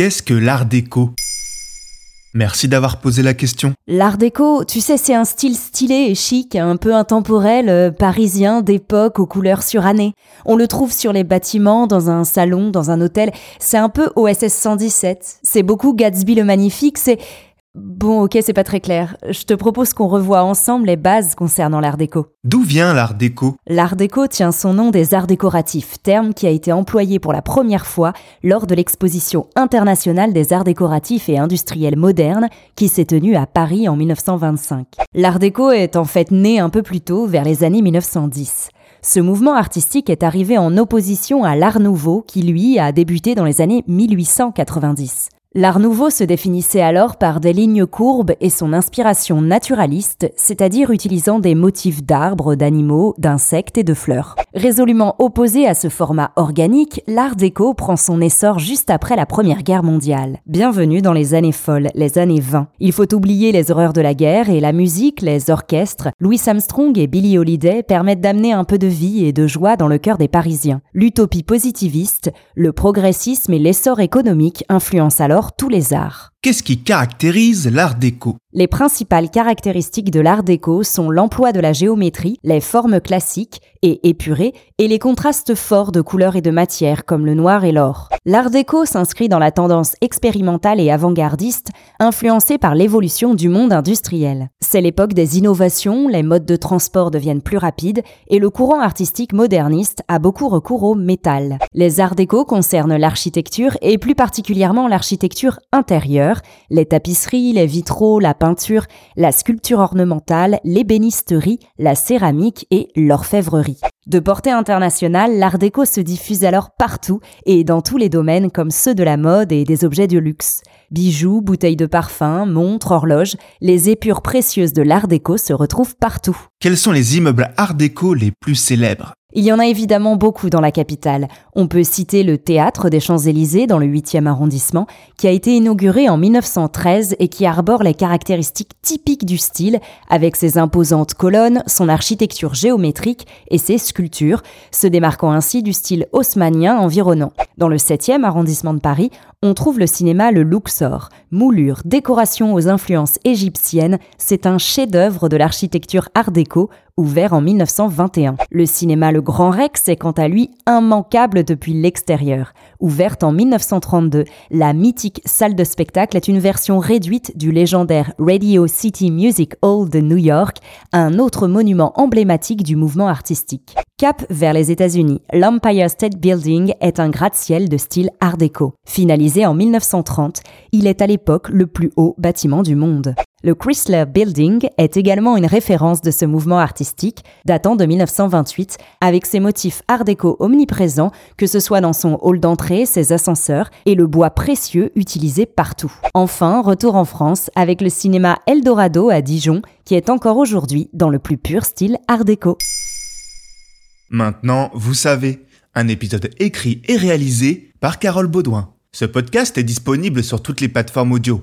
Qu'est-ce que l'art déco? Merci d'avoir posé la question. L'art déco, tu sais, c'est un style stylé et chic, un peu intemporel, euh, parisien, d'époque, aux couleurs surannées. On le trouve sur les bâtiments, dans un salon, dans un hôtel. C'est un peu OSS 117. C'est beaucoup Gatsby le Magnifique. C'est Bon, ok, c'est pas très clair. Je te propose qu'on revoie ensemble les bases concernant l'art déco. D'où vient l'art déco? L'art déco tient son nom des arts décoratifs, terme qui a été employé pour la première fois lors de l'exposition internationale des arts décoratifs et industriels modernes qui s'est tenue à Paris en 1925. L'art déco est en fait né un peu plus tôt, vers les années 1910. Ce mouvement artistique est arrivé en opposition à l'art nouveau qui, lui, a débuté dans les années 1890. L'art nouveau se définissait alors par des lignes courbes et son inspiration naturaliste, c'est-à-dire utilisant des motifs d'arbres, d'animaux, d'insectes et de fleurs. Résolument opposé à ce format organique, l'art déco prend son essor juste après la Première Guerre mondiale. Bienvenue dans les années folles, les années 20. Il faut oublier les horreurs de la guerre et la musique, les orchestres, Louis Armstrong et Billie Holiday permettent d'amener un peu de vie et de joie dans le cœur des Parisiens. L'utopie positiviste, le progressisme et l'essor économique influencent alors tous les arts. Qu'est-ce qui caractérise l'art déco? Les principales caractéristiques de l'art déco sont l'emploi de la géométrie, les formes classiques et épurées, et les contrastes forts de couleurs et de matières comme le noir et l'or. L'art déco s'inscrit dans la tendance expérimentale et avant-gardiste, influencée par l'évolution du monde industriel. C'est l'époque des innovations, les modes de transport deviennent plus rapides, et le courant artistique moderniste a beaucoup recours au métal. Les arts déco concernent l'architecture et plus particulièrement l'architecture intérieure les tapisseries, les vitraux, la peinture, la sculpture ornementale, l'ébénisterie, la céramique et l'orfèvrerie. De portée internationale, l'art déco se diffuse alors partout et dans tous les domaines comme ceux de la mode et des objets de luxe. Bijoux, bouteilles de parfum, montres, horloges, les épures précieuses de l'art déco se retrouvent partout. Quels sont les immeubles art déco les plus célèbres? Il y en a évidemment beaucoup dans la capitale. On peut citer le Théâtre des Champs-Élysées dans le 8e arrondissement, qui a été inauguré en 1913 et qui arbore les caractéristiques typiques du style, avec ses imposantes colonnes, son architecture géométrique et ses sculptures, se démarquant ainsi du style haussmannien environnant. Dans le 7e arrondissement de Paris, on trouve le cinéma Le Luxor. Moulure, décoration aux influences égyptiennes, c'est un chef-d'œuvre de l'architecture art déco ouvert en 1921. Le cinéma Le Grand Rex est quant à lui immanquable depuis l'extérieur. Ouverte en 1932, la mythique salle de spectacle est une version réduite du légendaire Radio City Music Hall de New York, un autre monument emblématique du mouvement artistique. Cap vers les États-Unis, l'Empire State Building est un gratte-ciel de style art déco. Finalisé en 1930, il est à l'époque le plus haut bâtiment du monde. Le Chrysler Building est également une référence de ce mouvement artistique datant de 1928 avec ses motifs art déco omniprésents que ce soit dans son hall d'entrée, ses ascenseurs et le bois précieux utilisé partout. Enfin, retour en France avec le cinéma Eldorado à Dijon qui est encore aujourd'hui dans le plus pur style art déco. Maintenant, vous savez, un épisode écrit et réalisé par Carole Baudouin. Ce podcast est disponible sur toutes les plateformes audio